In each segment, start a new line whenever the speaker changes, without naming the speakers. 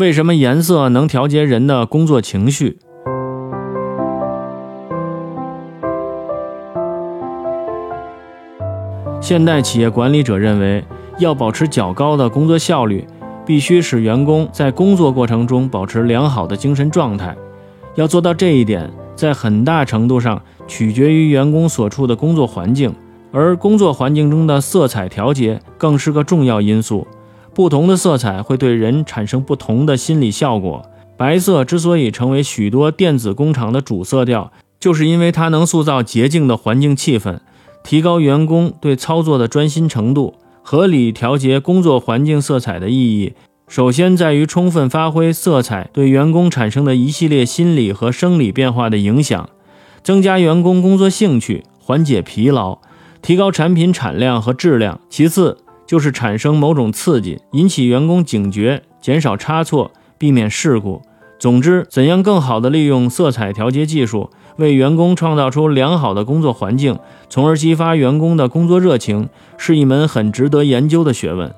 为什么颜色能调节人的工作情绪？现代企业管理者认为，要保持较高的工作效率，必须使员工在工作过程中保持良好的精神状态。要做到这一点，在很大程度上取决于员工所处的工作环境，而工作环境中的色彩调节更是个重要因素。不同的色彩会对人产生不同的心理效果。白色之所以成为许多电子工厂的主色调，就是因为它能塑造洁净的环境气氛。提高员工对操作的专心程度，合理调节工作环境色彩的意义，首先在于充分发挥色彩对员工产生的一系列心理和生理变化的影响，增加员工工作兴趣，缓解疲劳，提高产品产量和质量。其次就是产生某种刺激，引起员工警觉，减少差错，避免事故。总之，怎样更好地利用色彩调节技术？为员工创造出良好的工作环境，从而激发员工的工作热情，是一门很值得研究的学问。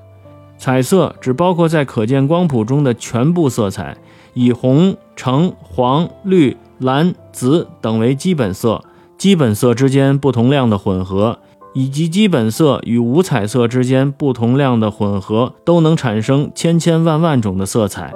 彩色只包括在可见光谱中的全部色彩，以红、橙、黄、绿、蓝、紫等为基本色，基本色之间不同量的混合，以及基本色与五彩色之间不同量的混合，都能产生千千万万种的色彩。